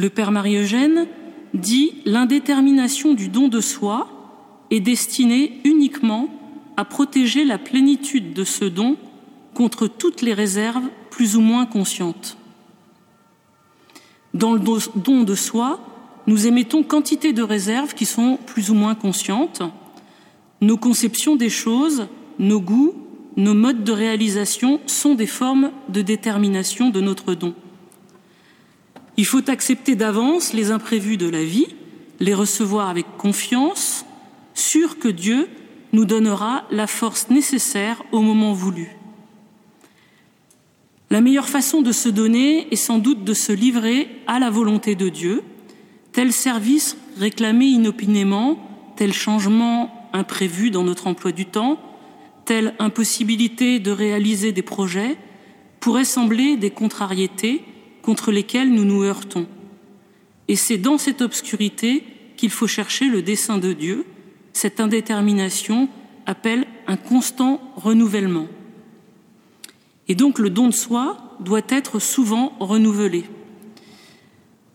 Le Père Marie-Eugène dit l'indétermination du don de soi est destinée uniquement à protéger la plénitude de ce don contre toutes les réserves plus ou moins conscientes. Dans le don de soi, nous émettons quantité de réserves qui sont plus ou moins conscientes. Nos conceptions des choses, nos goûts, nos modes de réalisation sont des formes de détermination de notre don. Il faut accepter d'avance les imprévus de la vie, les recevoir avec confiance, sûr que Dieu nous donnera la force nécessaire au moment voulu. La meilleure façon de se donner est sans doute de se livrer à la volonté de Dieu, tel service réclamé inopinément, tel changement imprévu dans notre emploi du temps, telle impossibilité de réaliser des projets, pourrait sembler des contrariétés contre lesquelles nous nous heurtons. Et c'est dans cette obscurité qu'il faut chercher le dessein de Dieu. Cette indétermination appelle un constant renouvellement. Et donc le don de soi doit être souvent renouvelé.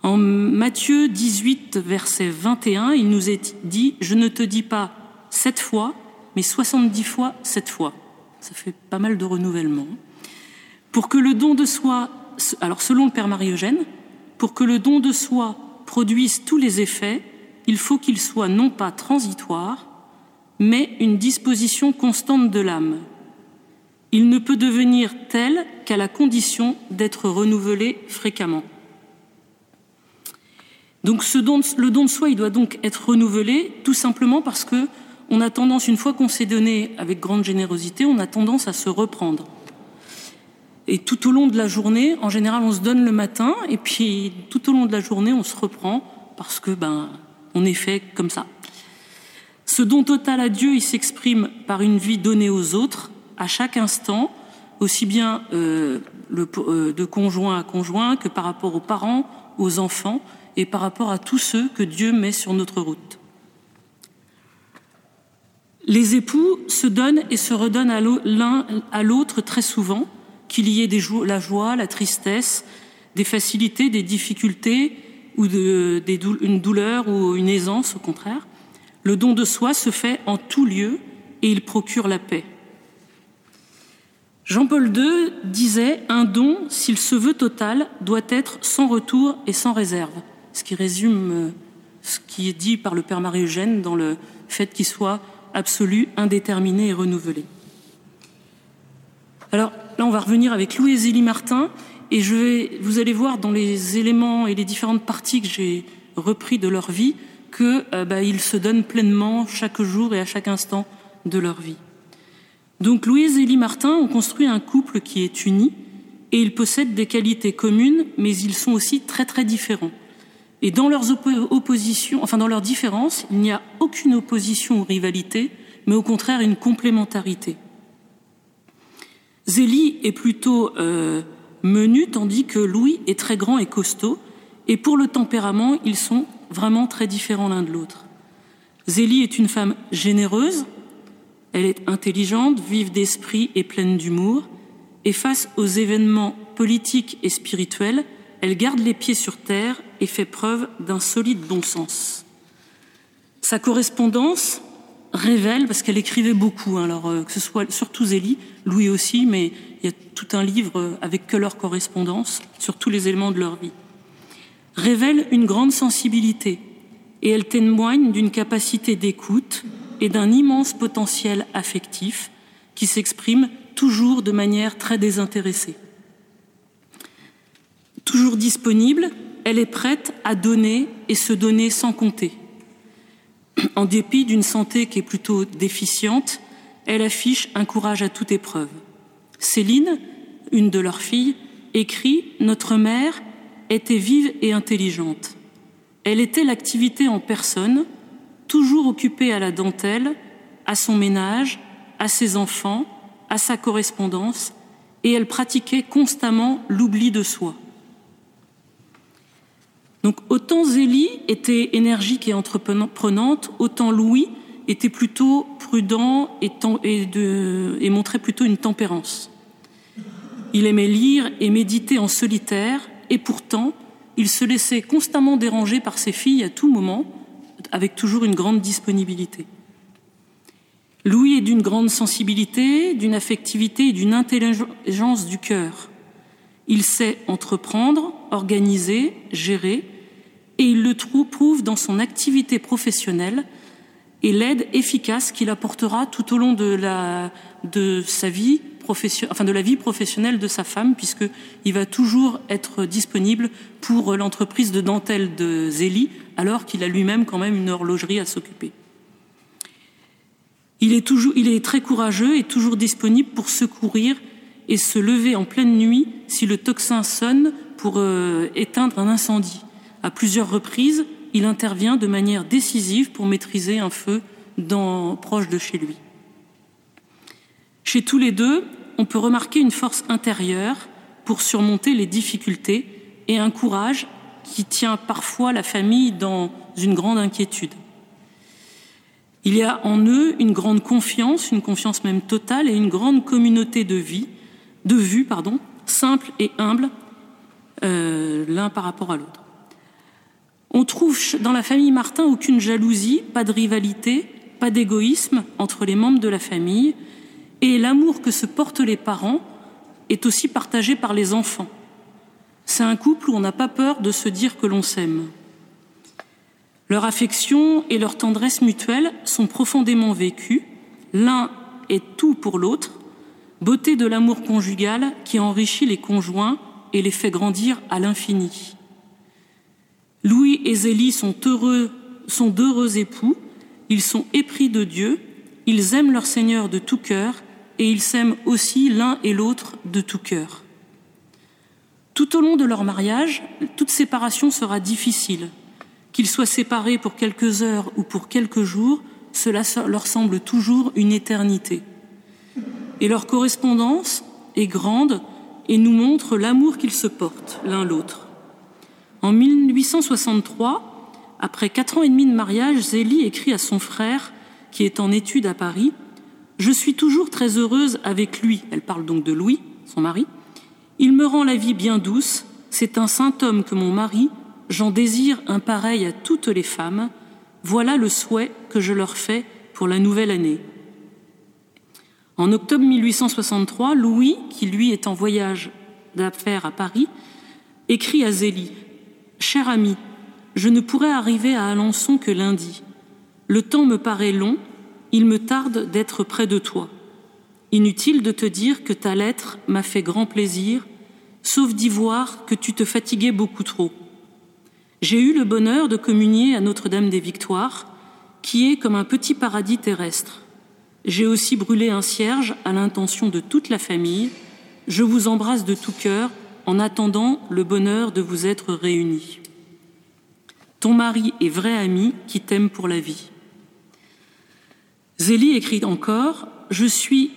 En Matthieu 18, verset 21, il nous est dit Je ne te dis pas sept fois, mais soixante-dix fois sept fois. Ça fait pas mal de renouvellement. Pour que le don de soi, alors selon le Père Marie-Eugène, pour que le don de soi produise tous les effets, il faut qu'il soit non pas transitoire, mais une disposition constante de l'âme, il ne peut devenir tel qu'à la condition d'être renouvelé fréquemment. Donc le don de soi, il doit donc être renouvelé tout simplement parce que on a tendance, une fois qu'on s'est donné avec grande générosité, on a tendance à se reprendre. Et tout au long de la journée, en général, on se donne le matin, et puis tout au long de la journée, on se reprend parce que ben on est fait comme ça. Ce don total à Dieu, il s'exprime par une vie donnée aux autres, à chaque instant, aussi bien euh, euh, de conjoint à conjoint que par rapport aux parents, aux enfants et par rapport à tous ceux que Dieu met sur notre route. Les époux se donnent et se redonnent l'un à l'autre très souvent, qu'il y ait la joie, la tristesse, des facilités, des difficultés ou une douleur ou une aisance au contraire. Le don de soi se fait en tout lieu et il procure la paix. Jean-Paul II disait Un don, s'il se veut total, doit être sans retour et sans réserve, ce qui résume euh, ce qui est dit par le Père Marie-Eugène dans le fait qu'il soit absolu, indéterminé et renouvelé. Alors là, on va revenir avec Louis Zélie Martin, et je vais, vous allez voir dans les éléments et les différentes parties que j'ai repris de leur vie qu'ils euh, bah, se donnent pleinement chaque jour et à chaque instant de leur vie. Donc Louise et Élie Martin ont construit un couple qui est uni et ils possèdent des qualités communes, mais ils sont aussi très très différents. Et dans leurs oppositions, enfin dans leurs différences, il n'y a aucune opposition ou rivalité, mais au contraire une complémentarité. Zélie est plutôt euh, menu, tandis que Louis est très grand et costaud, et pour le tempérament, ils sont vraiment très différents l'un de l'autre. Zélie est une femme généreuse, elle est intelligente, vive d'esprit et pleine d'humour, et face aux événements politiques et spirituels, elle garde les pieds sur terre et fait preuve d'un solide bon sens. Sa correspondance révèle, parce qu'elle écrivait beaucoup, hein, alors euh, que ce soit surtout Zélie, Louis aussi, mais il y a tout un livre avec que leur correspondance sur tous les éléments de leur vie, révèle une grande sensibilité et elle témoigne d'une capacité d'écoute, et d'un immense potentiel affectif qui s'exprime toujours de manière très désintéressée. Toujours disponible, elle est prête à donner et se donner sans compter. En dépit d'une santé qui est plutôt déficiente, elle affiche un courage à toute épreuve. Céline, une de leurs filles, écrit Notre mère était vive et intelligente. Elle était l'activité en personne, toujours occupée à la dentelle, à son ménage, à ses enfants, à sa correspondance, et elle pratiquait constamment l'oubli de soi. Donc autant Zélie était énergique et entreprenante, autant Louis était plutôt prudent et, montrait plutôt une tempérance. Il aimait lire et méditer en solitaire, et pourtant, il se laissait constamment déranger par ses filles à tout moment, avec toujours une grande disponibilité. Louis est d'une grande sensibilité, d'une affectivité et d'une intelligence du cœur. Il sait entreprendre, organiser, gérer, et il le prouve dans son activité professionnelle et l'aide efficace qu'il apportera tout au long de, la, sa vie enfin de la vie professionnelle de sa femme, puisqu'il va toujours être disponible pour l'entreprise de dentelle de Zélie, alors qu'il a lui-même quand même une horlogerie à s'occuper. Il il est très courageux et toujours disponible pour secourir et se lever en pleine nuit si le tocsin sonne pour euh, éteindre un incendie. À plusieurs reprises, il intervient de manière décisive pour maîtriser un feu proche de chez lui. Chez tous les deux, on peut remarquer une force intérieure pour surmonter les difficultés et un courage qui tient parfois la famille dans une grande inquiétude. Il y a en eux une grande confiance, une confiance même totale et une grande communauté de vie, de vue, pardon, simple et humble, euh, l'un par rapport à l'autre. On trouve dans la famille Martin aucune jalousie, pas de rivalité, pas d'égoïsme entre les membres de la famille, et l'amour que se portent les parents est aussi partagé par les enfants. C'est un couple où on n'a pas peur de se dire que l'on s'aime. Leur affection et leur tendresse mutuelle sont profondément vécues. L'un est tout pour l'autre, beauté de l'amour conjugal qui enrichit les conjoints et les fait grandir à l'infini. Louis et Zélie sont heureux, sont d'heureux époux, ils sont épris de Dieu, ils aiment leur Seigneur de tout cœur et ils s'aiment aussi l'un et l'autre de tout cœur. Tout au long de leur mariage, toute séparation sera difficile. Qu'ils soient séparés pour quelques heures ou pour quelques jours, cela leur semble toujours une éternité. Et leur correspondance est grande et nous montre l'amour qu'ils se portent l'un l'autre. En 1863, après quatre ans et demi de mariage, Zélie écrit à son frère, qui est en études à Paris, je suis toujours très heureuse avec lui. Elle parle donc de Louis, son mari. Il me rend la vie bien douce. C'est un saint homme que mon mari. J'en désire un pareil à toutes les femmes. Voilà le souhait que je leur fais pour la nouvelle année. En octobre 1863, Louis, qui lui est en voyage d'affaires à Paris, écrit à Zélie Cher ami, je ne pourrai arriver à Alençon que lundi. Le temps me paraît long il me tarde d'être près de toi. Inutile de te dire que ta lettre m'a fait grand plaisir, sauf d'y voir que tu te fatiguais beaucoup trop. J'ai eu le bonheur de communier à Notre-Dame des Victoires, qui est comme un petit paradis terrestre. J'ai aussi brûlé un cierge à l'intention de toute la famille. Je vous embrasse de tout cœur en attendant le bonheur de vous être réunis. Ton mari est vrai ami qui t'aime pour la vie. Zélie écrit encore Je suis,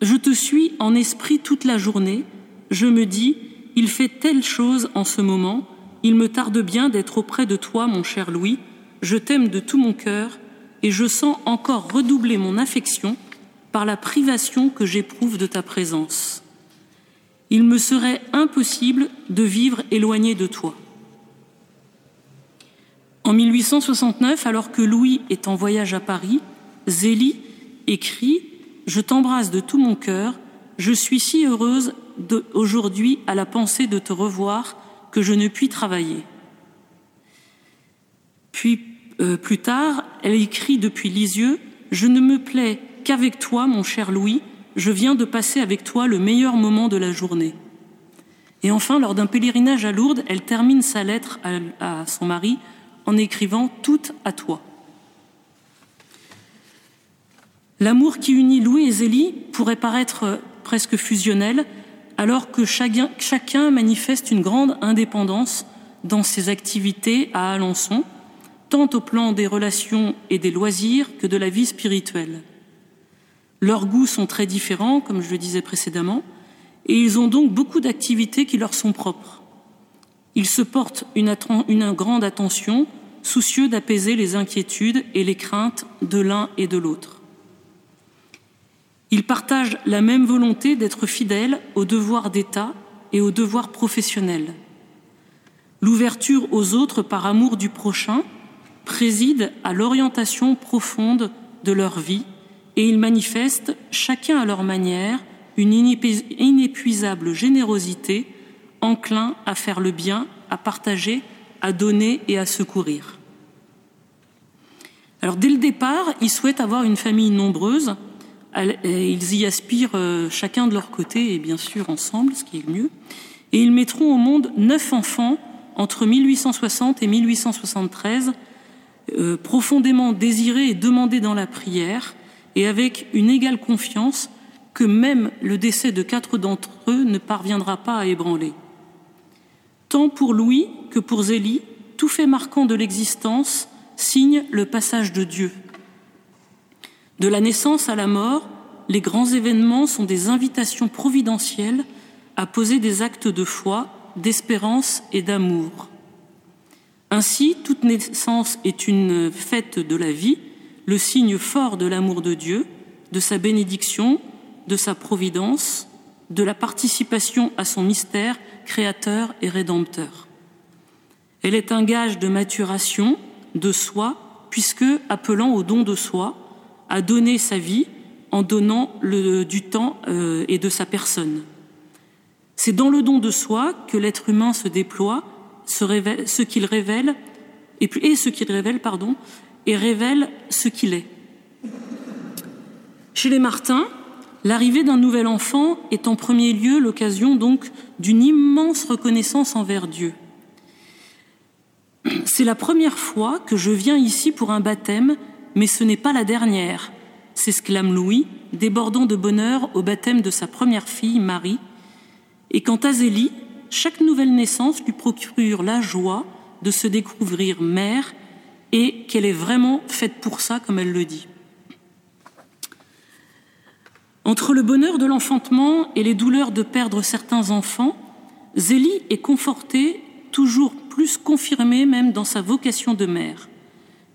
je te suis en esprit toute la journée. Je me dis Il fait telle chose en ce moment. Il me tarde bien d'être auprès de toi, mon cher Louis. Je t'aime de tout mon cœur et je sens encore redoubler mon affection par la privation que j'éprouve de ta présence. Il me serait impossible de vivre éloigné de toi. En 1869, alors que Louis est en voyage à Paris, Zélie écrit Je t'embrasse de tout mon cœur, je suis si heureuse aujourd'hui à la pensée de te revoir que je ne puis travailler. Puis euh, plus tard, elle écrit depuis Lisieux Je ne me plais qu'avec toi, mon cher Louis, je viens de passer avec toi le meilleur moment de la journée. Et enfin, lors d'un pèlerinage à Lourdes, elle termine sa lettre à son mari en écrivant Tout à toi. L'amour qui unit Louis et Zélie pourrait paraître presque fusionnel, alors que chacun manifeste une grande indépendance dans ses activités à Alençon, tant au plan des relations et des loisirs que de la vie spirituelle. Leurs goûts sont très différents, comme je le disais précédemment, et ils ont donc beaucoup d'activités qui leur sont propres. Ils se portent une, grande attention, soucieux d'apaiser les inquiétudes et les craintes de l'un et de l'autre. Ils partagent la même volonté d'être fidèles aux devoirs d'État et aux devoirs professionnels. L'ouverture aux autres par amour du prochain préside à l'orientation profonde de leur vie et ils manifestent, chacun à leur manière, une inépuisable générosité, enclin à faire le bien, à partager, à donner et à secourir. Alors dès le départ, ils souhaitent avoir une famille nombreuse. Ils y aspirent euh, chacun de leur côté et bien sûr ensemble, ce qui est mieux. Et ils mettront au monde neuf enfants entre 1860 et 1873, euh, profondément désirés et demandés dans la prière, et avec une égale confiance que même le décès de quatre d'entre eux ne parviendra pas à ébranler. Tant pour Louis que pour Zélie, tout fait marquant de l'existence signe le passage de Dieu. De la naissance à la mort, les grands événements sont des invitations providentielles à poser des actes de foi, d'espérance et d'amour. Ainsi, toute naissance est une fête de la vie, le signe fort de l'amour de Dieu, de sa bénédiction, de sa providence, de la participation à son mystère créateur et rédempteur. Elle est un gage de maturation, de soi, puisque, appelant au don de soi, à donner sa vie en donnant du temps euh, et de sa personne. C'est dans le don de soi que l'être humain se déploie, ce qu'il révèle, et ce qu'il révèle, pardon, et révèle ce qu'il est. Chez les Martins, l'arrivée d'un nouvel enfant est en premier lieu l'occasion donc d'une immense reconnaissance envers Dieu. C'est la première fois que je viens ici pour un baptême, mais ce n'est pas la dernière, s'exclame Louis, débordant de bonheur au baptême de sa première fille, Marie. Et quant à Zélie, chaque nouvelle naissance lui procure la joie de se découvrir mère et qu'elle est vraiment faite pour ça, comme elle le dit. Entre le bonheur de l'enfantement et les douleurs de perdre certains enfants, Zélie est confortée, toujours plus confirmée même dans sa vocation de mère.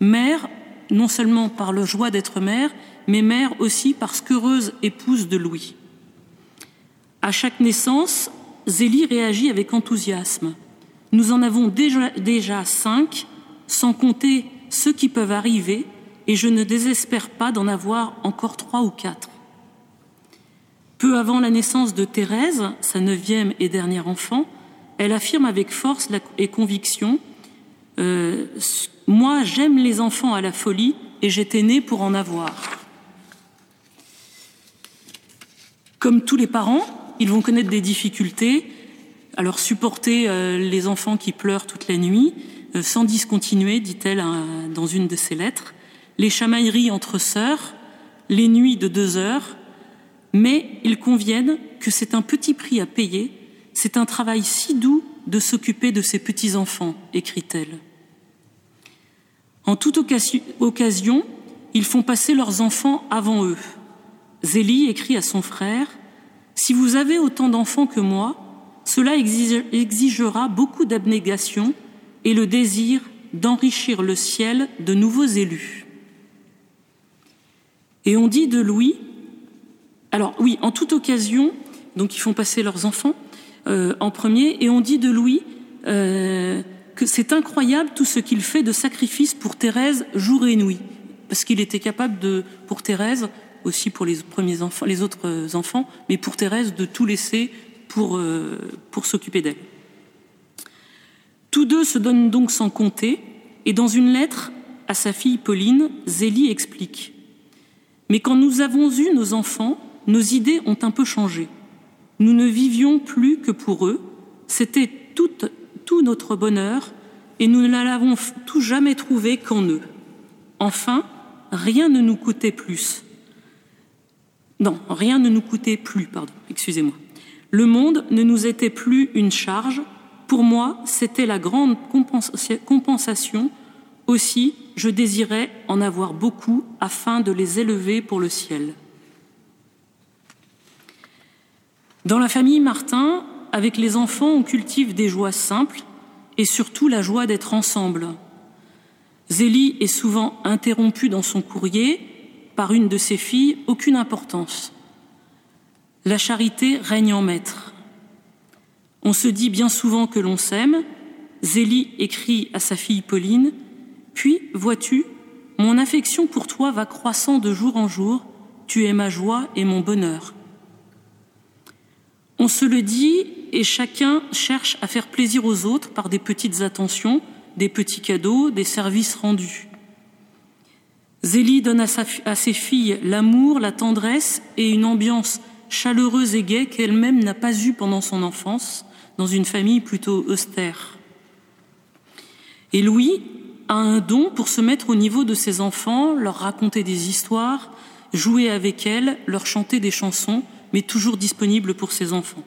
Mère, non seulement par le joie d'être mère, mais mère aussi parce qu'heureuse épouse de Louis. À chaque naissance, Zélie réagit avec enthousiasme. Nous en avons déjà, déjà cinq, sans compter ceux qui peuvent arriver, et je ne désespère pas d'en avoir encore trois ou quatre. Peu avant la naissance de Thérèse, sa neuvième et dernière enfant, elle affirme avec force et conviction euh, Moi, j'aime les enfants à la folie et j'étais née pour en avoir. Comme tous les parents, ils vont connaître des difficultés, alors supporter euh, les enfants qui pleurent toute la nuit, sans discontinuer, dit-elle dans une de ses lettres, les chamailleries entre sœurs, les nuits de deux heures, mais ils conviennent que c'est un petit prix à payer, c'est un travail si doux de s'occuper de ces petits-enfants, écrit-elle. En toute occasion, ils font passer leurs enfants avant eux. Zélie écrit à son frère Si vous avez autant d'enfants que moi, cela exigera beaucoup d'abnégation et le désir d'enrichir le ciel de nouveaux élus. Et on dit de Louis, alors oui, en toute occasion, donc ils font passer leurs enfants euh, en premier, et on dit de Louis euh, que c'est incroyable tout ce qu'il fait de sacrifice pour Thérèse jour et nuit, parce qu'il était capable de, pour Thérèse, aussi pour les autres enfants, mais pour Thérèse de tout laisser pour, euh, pour s'occuper d'elle. Tous deux se donnent donc sans compter, et dans une lettre à sa fille Pauline, Zélie explique Mais quand nous avons eu nos enfants, nos idées ont un peu changé. Nous ne vivions plus que pour eux, c'était tout, notre bonheur, et nous ne l'avons tout jamais trouvé qu'en eux. Enfin, rien ne nous coûtait plus. Non, rien ne nous coûtait plus, pardon, excusez-moi. Le monde ne nous était plus une charge, pour moi, c'était la grande compensation. Aussi, je désirais en avoir beaucoup afin de les élever pour le ciel. Dans la famille Martin, avec les enfants, on cultive des joies simples et surtout la joie d'être ensemble. Zélie est souvent interrompue dans son courrier par une de ses filles, aucune importance. La charité règne en maître. On se dit bien souvent que l'on s'aime, Zélie écrit à sa fille Pauline, Puis, vois-tu, mon affection pour toi va croissant de jour en jour, tu es ma joie et mon bonheur. On se le dit et chacun cherche à faire plaisir aux autres par des petites attentions, des petits cadeaux, des services rendus. Zélie donne à, ses filles l'amour, la tendresse et une ambiance chaleureuse et gaie qu'elle-même n'a pas eue pendant son enfance, dans une famille plutôt austère. Et Louis a un don pour se mettre au niveau de ses enfants, leur raconter des histoires, jouer avec elles, leur chanter des chansons, mais toujours disponible pour ses enfants.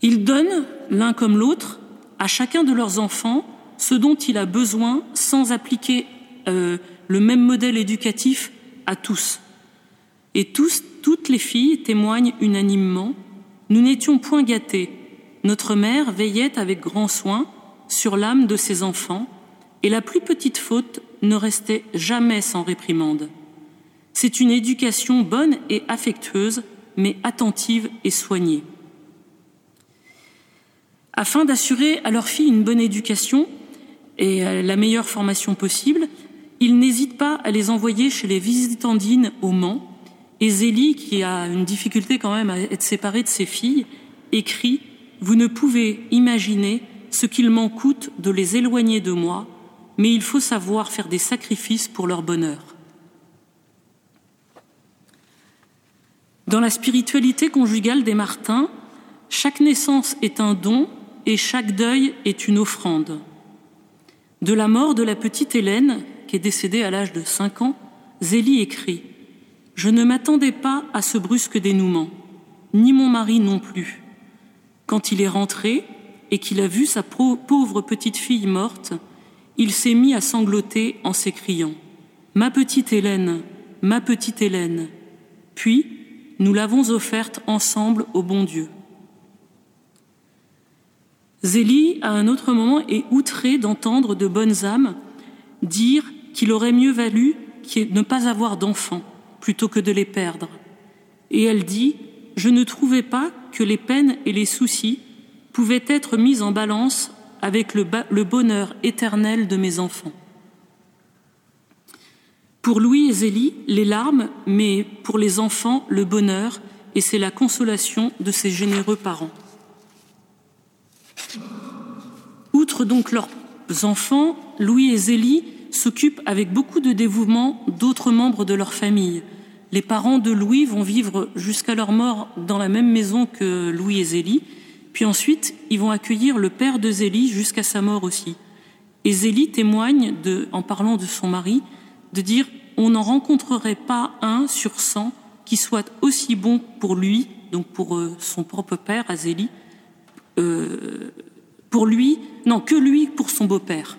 Il donne, l'un comme l'autre, à chacun de leurs enfants ce dont il a besoin sans appliquer euh, le même modèle éducatif à tous. Et tous, toutes les filles témoignent unanimement Nous n'étions point gâtés. Notre mère veillait avec grand soin sur l'âme de ses enfants, et la plus petite faute ne restait jamais sans réprimande. C'est une éducation bonne et affectueuse, mais attentive et soignée. Afin d'assurer à leurs filles une bonne éducation et la meilleure formation possible, ils n'hésitent pas à les envoyer chez les visitandines au Mans. Et Zélie, qui a une difficulté quand même à être séparée de ses filles, écrit Vous ne pouvez imaginer ce qu'il m'en coûte de les éloigner de moi, mais il faut savoir faire des sacrifices pour leur bonheur. Dans la spiritualité conjugale des Martins, chaque naissance est un don et chaque deuil est une offrande. De la mort de la petite Hélène, qui est décédée à l'âge de cinq ans, Zélie écrit Je ne m'attendais pas à ce brusque dénouement, ni mon mari non plus. Quand il est rentré, et qu'il a vu sa pauvre petite fille morte, il s'est mis à sangloter en s'écriant Ma petite Hélène, ma petite Hélène. Puis, nous l'avons offerte ensemble au bon Dieu. Zélie, à un autre moment, est outrée d'entendre de bonnes âmes dire qu'il aurait mieux valu ne pas avoir d'enfants plutôt que de les perdre. Et elle dit Je ne trouvais pas que les peines et les soucis pouvait être mise en balance avec le, le bonheur éternel de mes enfants. Pour Louis et Zélie, les larmes, mais pour les enfants, le bonheur, et c'est la consolation de ces généreux parents. Outre donc leurs enfants, Louis et Zélie s'occupent avec beaucoup de dévouement d'autres membres de leur famille. Les parents de Louis vont vivre jusqu'à leur mort dans la même maison que Louis et Zélie, puis ensuite, ils vont accueillir le père de Zélie jusqu'à sa mort aussi. Et Zélie témoigne, de, en parlant de son mari, de dire On n'en rencontrerait pas un sur cent qui soit aussi bon pour lui, donc pour euh, son propre père, à Zélie, euh, pour lui, non, que lui pour son beau-père.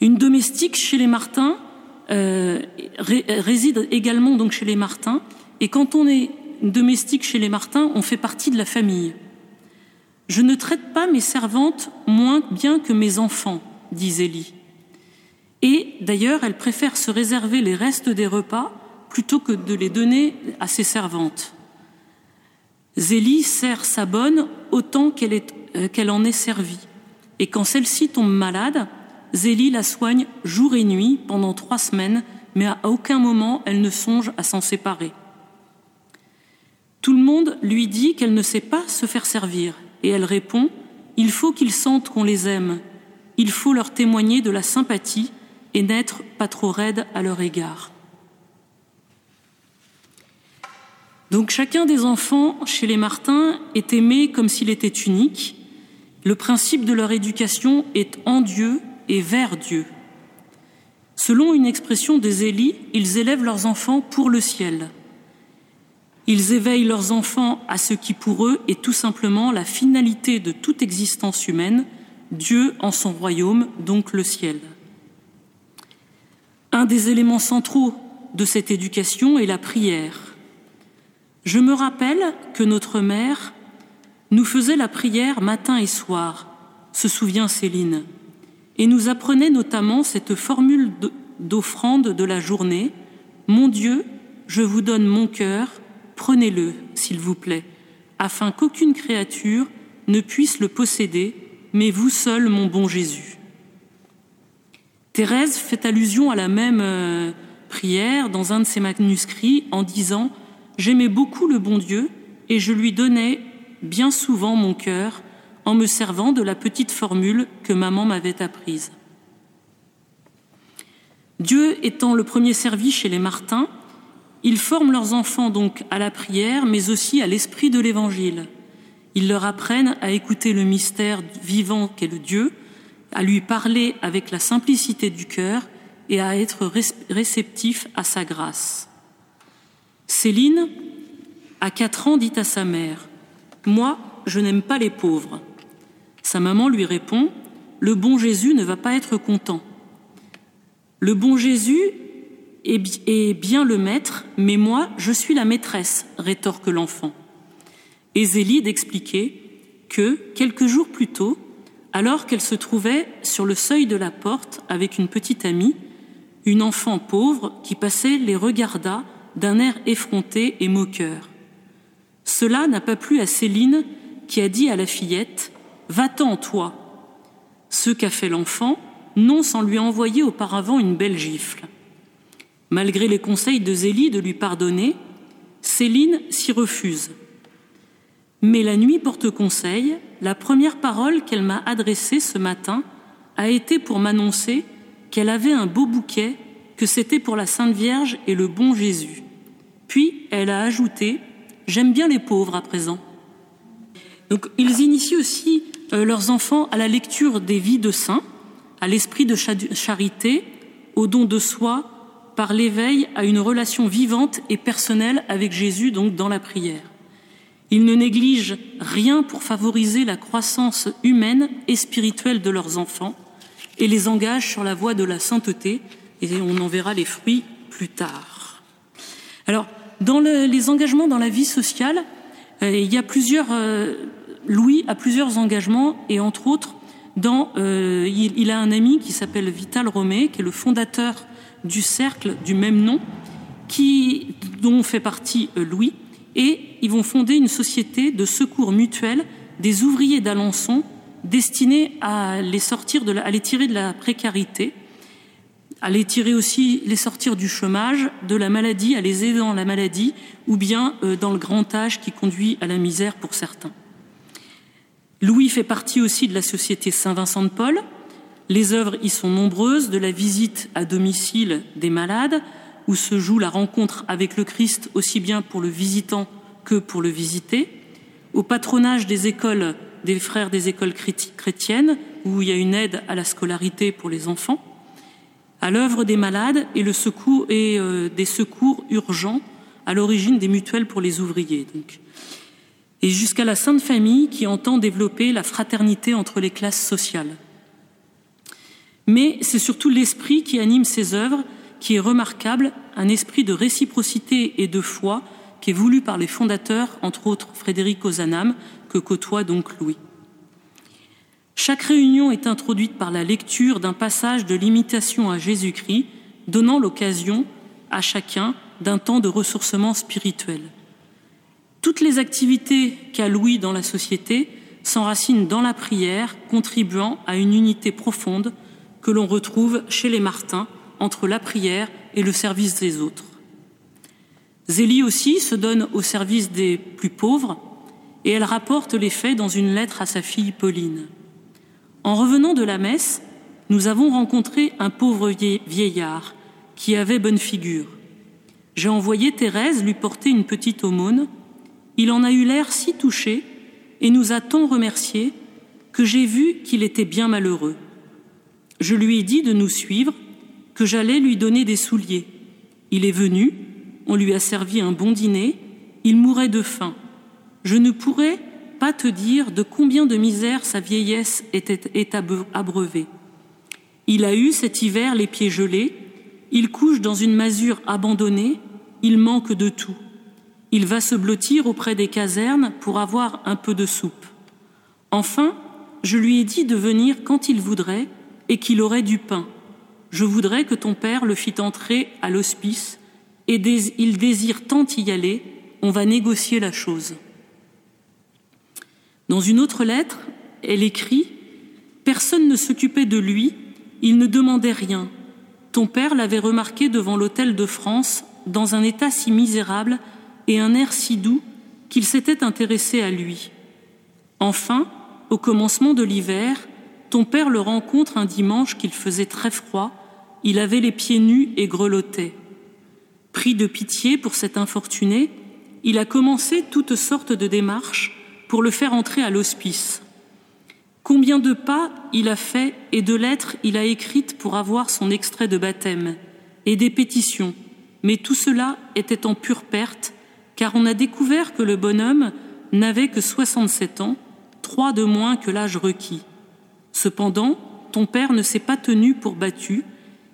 Une domestique chez les Martins euh, réside également donc chez les Martins, et quand on est domestique chez les Martins, on fait partie de la famille. Je ne traite pas mes servantes moins bien que mes enfants, dit Zélie. Et d'ailleurs, elle préfère se réserver les restes des repas plutôt que de les donner à ses servantes. Zélie sert sa bonne autant qu'elle euh, en est servie. Et quand celle-ci tombe malade, Zélie la soigne jour et nuit pendant trois semaines, mais à aucun moment elle ne songe à s'en séparer. Tout le monde lui dit qu'elle ne sait pas se faire servir, et elle répond Il faut qu'ils sentent qu'on les aime, il faut leur témoigner de la sympathie et n'être pas trop raide à leur égard. Donc chacun des enfants chez les Martins est aimé comme s'il était unique. Le principe de leur éducation est en Dieu et vers Dieu. Selon une expression des Élis, ils élèvent leurs enfants pour le ciel. Ils éveillent leurs enfants à ce qui pour eux est tout simplement la finalité de toute existence humaine, Dieu en son royaume, donc le ciel. Un des éléments centraux de cette éducation est la prière. Je me rappelle que notre mère nous faisait la prière matin et soir, se souvient Céline, et nous apprenait notamment cette formule d'offrande de la journée Mon Dieu, je vous donne mon cœur, prenez-le, s'il vous plaît, afin qu'aucune créature ne puisse le posséder, mais vous seul, mon bon Jésus. Thérèse fait allusion à la même euh, prière dans un de ses manuscrits en disant J'aimais beaucoup le bon Dieu et je lui donnais bien souvent mon cœur en me servant de la petite formule que maman m'avait apprise. Dieu étant le premier servi chez les Martins, ils forment leurs enfants donc à la prière, mais aussi à l'esprit de l'Évangile. Ils leur apprennent à écouter le mystère vivant qu'est le Dieu, à lui parler avec la simplicité du cœur et à être réceptif à sa grâce. Céline, à quatre ans, dit à sa mère Moi, je n'aime pas les pauvres. Sa maman lui répond Le bon Jésus ne va pas être content. Le bon Jésus est bien le maître, mais moi, je suis la maîtresse, rétorque l'enfant. Et Zélie d'expliquer que, quelques jours plus tôt, alors qu'elle se trouvait sur le seuil de la porte avec une petite amie, une enfant pauvre qui passait les regarda d'un air effronté et moqueur. Cela n'a pas plu à Céline qui a dit à la fillette Va-t'en, toi Ce qu'a fait l'enfant, non sans lui envoyer auparavant une belle gifle. Malgré les conseils de Zélie de lui pardonner, Céline s'y refuse. Mais la nuit porte conseil, la première parole qu'elle m'a adressée ce matin a été pour m'annoncer qu'elle avait un beau bouquet, que c'était pour la Sainte Vierge et le bon Jésus. Puis elle a ajouté J'aime bien les pauvres à présent. Donc ils initient aussi leurs enfants à la lecture des vies de saints, à l'esprit de charité, au don de soi, par l'éveil à une relation vivante et personnelle avec Jésus, donc dans la prière. Ils ne négligent rien pour favoriser la croissance humaine et spirituelle de leurs enfants et les engagent sur la voie de la sainteté, et on en verra les fruits plus tard. Alors, dans le, les engagements dans la vie sociale, euh, il y a plusieurs. Euh, Louis a plusieurs engagements, et entre autres, dans, euh, il, a un ami qui s'appelle Vital Romé, qui est le fondateur du cercle du même nom, qui, dont fait partie euh, Louis, et ils vont fonder une société de secours mutuel des ouvriers d'Alençon destinée à les sortir de la, à les tirer de la précarité, à les tirer aussi, les sortir du chômage, de la maladie, à les aider dans la maladie, ou bien euh, dans le grand âge qui conduit à la misère pour certains. Louis fait partie aussi de la Société Saint-Vincent de Paul. Les œuvres y sont nombreuses, de la visite à domicile des malades, où se joue la rencontre avec le Christ aussi bien pour le visitant que pour le visiter, au patronage des écoles des frères des écoles chrétiennes, où il y a une aide à la scolarité pour les enfants, à l'œuvre des malades et, le secours, et euh, des secours urgents à l'origine des mutuelles pour les ouvriers. Et jusqu'à la Sainte Famille qui entend développer la fraternité entre les classes sociales. Mais c'est surtout l'esprit qui anime ces œuvres qui est remarquable, un esprit de réciprocité et de foi qui est voulu par les fondateurs, entre autres Frédéric Ozanam, que côtoie donc Louis. Chaque réunion est introduite par la lecture d'un passage de l'imitation à Jésus-Christ, donnant l'occasion à chacun d'un temps de ressourcement spirituel. Toutes les activités qu'a Louis dans la société s'enracinent dans la prière, contribuant à une unité profonde que l'on retrouve chez les Martins entre la prière et le service des autres. Zélie aussi se donne au service des plus pauvres et elle rapporte les faits dans une lettre à sa fille Pauline. En revenant de la messe, nous avons rencontré un pauvre vieillard qui avait bonne figure. J'ai envoyé Thérèse lui porter une petite aumône. Il en a eu l'air si touché et nous a tant remerciés que j'ai vu qu'il était bien malheureux. Je lui ai dit de nous suivre, que j'allais lui donner des souliers. Il est venu, on lui a servi un bon dîner, il mourait de faim. Je ne pourrais pas te dire de combien de misère sa vieillesse était, est abreuvée. Il a eu cet hiver les pieds gelés, il couche dans une masure abandonnée, il manque de tout. Il va se blottir auprès des casernes pour avoir un peu de soupe. Enfin, je lui ai dit de venir quand il voudrait et qu'il aurait du pain. Je voudrais que ton père le fît entrer à l'hospice et il désire tant y aller, on va négocier la chose. Dans une autre lettre, elle écrit Personne ne s'occupait de lui, il ne demandait rien. Ton père l'avait remarqué devant l'hôtel de France, dans un état si misérable et un air si doux qu'il s'était intéressé à lui. Enfin, au commencement de l'hiver, ton père le rencontre un dimanche qu'il faisait très froid, il avait les pieds nus et grelottait. Pris de pitié pour cet infortuné, il a commencé toutes sortes de démarches pour le faire entrer à l'hospice. Combien de pas il a fait et de lettres il a écrites pour avoir son extrait de baptême, et des pétitions, mais tout cela était en pure perte, car on a découvert que le bonhomme n'avait que 67 ans, trois de moins que l'âge requis. Cependant, ton père ne s'est pas tenu pour battu,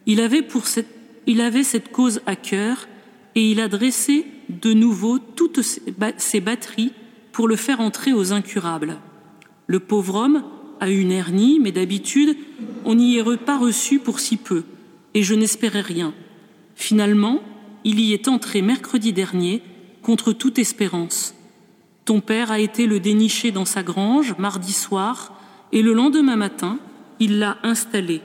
il avait, pour cette, il avait cette cause à cœur, et il a dressé de nouveau toutes ses batteries pour le faire entrer aux incurables. Le pauvre homme a une hernie, mais d'habitude, on n'y est pas reçu pour si peu, et je n'espérais rien. Finalement, il y est entré mercredi dernier, contre toute espérance. Ton père a été le dénicher dans sa grange mardi soir, et le lendemain matin, il l'a installé.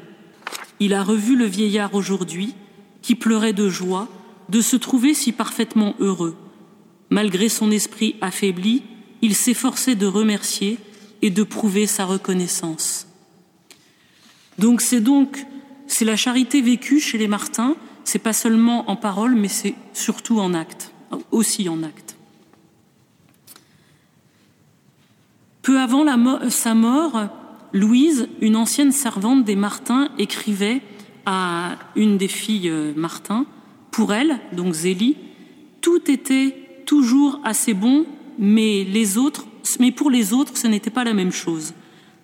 Il a revu le vieillard aujourd'hui, qui pleurait de joie de se trouver si parfaitement heureux. Malgré son esprit affaibli, il s'efforçait de remercier et de prouver sa reconnaissance. Donc c'est donc c'est la charité vécue chez les Martins, c'est pas seulement en parole, mais c'est surtout en acte, aussi en acte. Peu avant sa mort, Louise, une ancienne servante des Martins, écrivait à une des filles euh, Martin, pour elle, donc Zélie, tout était toujours assez bon mais mais pour les autres, ce n'était pas la même chose.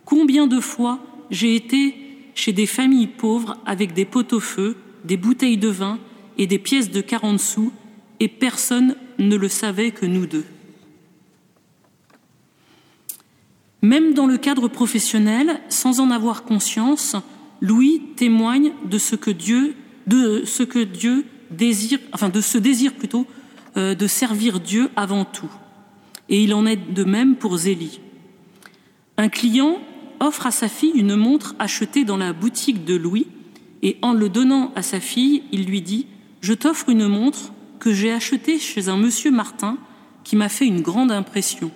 Combien de fois j'ai été chez des familles pauvres avec des pots au feu, des bouteilles de vin et des pièces de 40 sous, et personne ne le savait que nous deux. Même dans le cadre professionnel, sans en avoir conscience, Louis témoigne de ce que Dieu, de ce que Dieu désire, enfin de ce désir plutôt, euh, de servir Dieu avant tout et il en est de même pour Zélie. Un client offre à sa fille une montre achetée dans la boutique de Louis et en le donnant à sa fille, il lui dit Je t'offre une montre que j'ai achetée chez un monsieur Martin qui m'a fait une grande impression.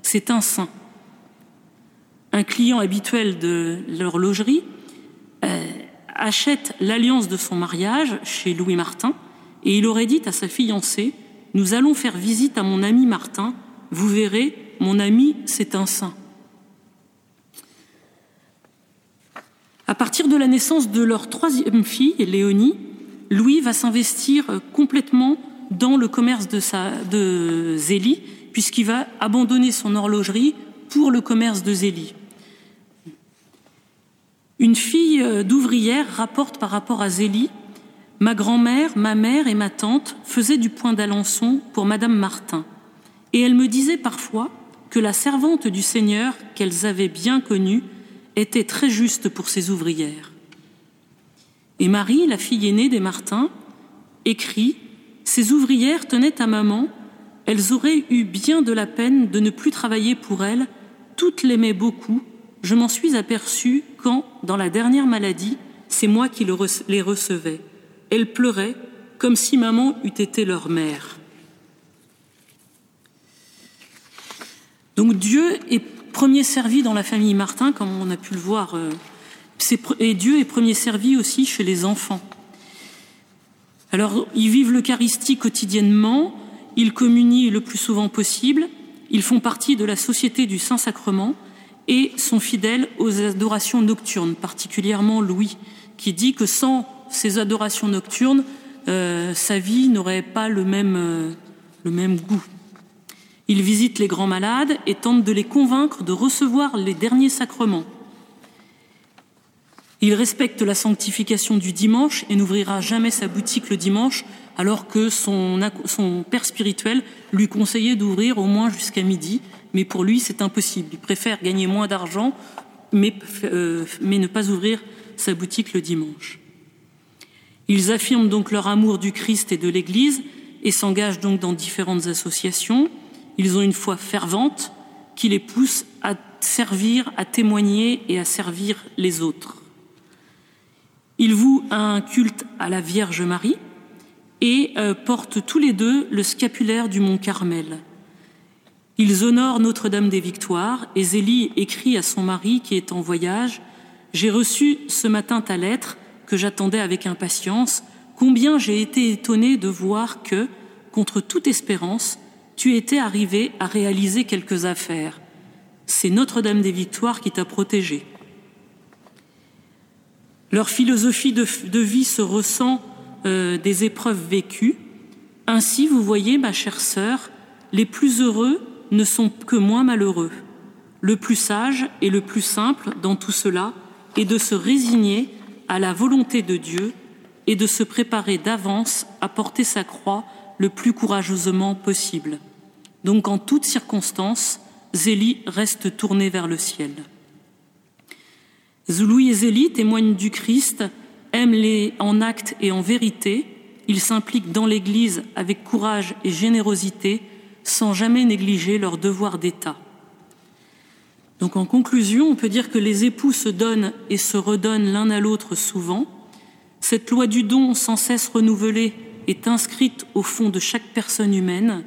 C'est un saint. Un client habituel de l'horlogerie euh, achète l'alliance de son mariage chez Louis Martin et il aurait dit à sa fiancée Nous allons faire visite à mon ami Martin vous verrez, mon ami, c'est un saint. À partir de la naissance de leur troisième fille, Léonie, Louis va s'investir complètement dans le commerce de, Zélie, puisqu'il va abandonner son horlogerie pour le commerce de Zélie. Une fille d'ouvrière rapporte par rapport à Zélie Ma grand-mère, ma mère et ma tante faisaient du point d'Alençon pour Madame Martin et elle me disait parfois que la servante du Seigneur qu'elles avaient bien connue était très juste pour ses ouvrières. Et Marie, la fille aînée des Martins, écrit Ces ouvrières tenaient à maman, elles auraient eu bien de la peine de ne plus travailler pour elle, toutes l'aimaient beaucoup, je m'en suis aperçue quand, dans la dernière maladie, c'est moi qui les recevais. Elles pleuraient comme si maman eût été leur mère. Donc Dieu est premier servi dans la famille Martin, comme on a pu le voir, euh, et Dieu est premier servi aussi chez les enfants. Alors, ils vivent l'Eucharistie quotidiennement, ils communient le plus souvent possible, ils font partie de la société du Saint-Sacrement et sont fidèles aux adorations nocturnes, particulièrement Louis, qui dit que sans ces adorations nocturnes, euh, sa vie n'aurait pas le même, euh, le même goût. Il visite les grands malades et tente de les convaincre de recevoir les derniers sacrements. Il respecte la sanctification du dimanche et n'ouvrira jamais sa boutique le dimanche, alors que son, père spirituel lui conseillait d'ouvrir au moins jusqu'à midi, mais pour lui c'est impossible. Il préfère gagner moins d'argent, mais, euh, mais ne pas ouvrir sa boutique le dimanche. Ils affirment donc leur amour du Christ et de l'Église et s'engagent donc dans différentes associations. Ils ont une foi fervente, qui les pousse à servir, à témoigner et à servir les autres. Ils vouent un culte à la Vierge Marie et euh, portent tous les deux le scapulaire du mont Carmel. Ils honorent Notre-Dame des Victoires et Zélie écrit à son mari qui est en voyage J'ai reçu ce matin ta lettre que j'attendais avec impatience. Combien j'ai été étonné de voir que, contre toute espérance, tu étais arrivé à réaliser quelques affaires. C'est Notre-Dame des Victoires qui t'a protégé. Leur philosophie de, vie se ressent euh, des épreuves vécues. Ainsi, vous voyez, ma chère sœur, les plus heureux ne sont que moins malheureux. Le plus sage et le plus simple dans tout cela est de se résigner à la volonté de Dieu et de se préparer d'avance à porter sa croix le plus courageusement possible. Donc en toutes circonstances, Zélie reste tournée vers le ciel. Louis et Zélie témoignent du Christ, aiment les en acte et en vérité, ils s'impliquent dans l'Église avec courage et générosité, sans jamais négliger leur devoir d'État. Donc en conclusion, on peut dire que les époux se donnent et se redonnent l'un à l'autre souvent. Cette loi du don sans cesse renouvelée est inscrite au fond de chaque personne humaine.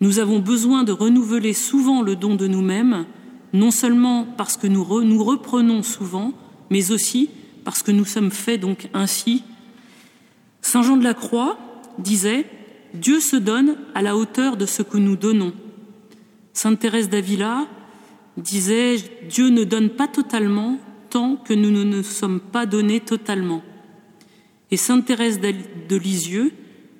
Nous avons besoin de renouveler souvent le don de nous-mêmes, non seulement parce que nous, nous reprenons souvent, mais aussi parce que nous sommes faits donc ainsi. Saint Jean de la Croix disait Dieu se donne à la hauteur de ce que nous donnons. Sainte Thérèse d'Avila disait Dieu ne donne pas totalement tant que nous ne nous sommes pas donnés totalement. Et Sainte Thérèse de Lisieux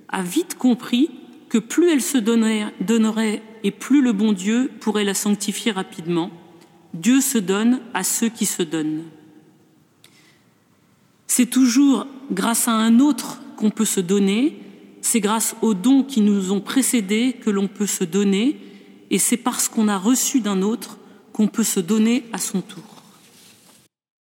a vite compris que plus elle se donnerait et plus le bon Dieu pourrait la sanctifier rapidement. Dieu se donne à ceux qui se donnent. C'est toujours grâce à un autre qu'on peut se donner, c'est grâce aux dons qui nous ont précédés que l'on peut se donner, et c'est parce qu'on a reçu d'un autre qu'on peut se donner à son tour.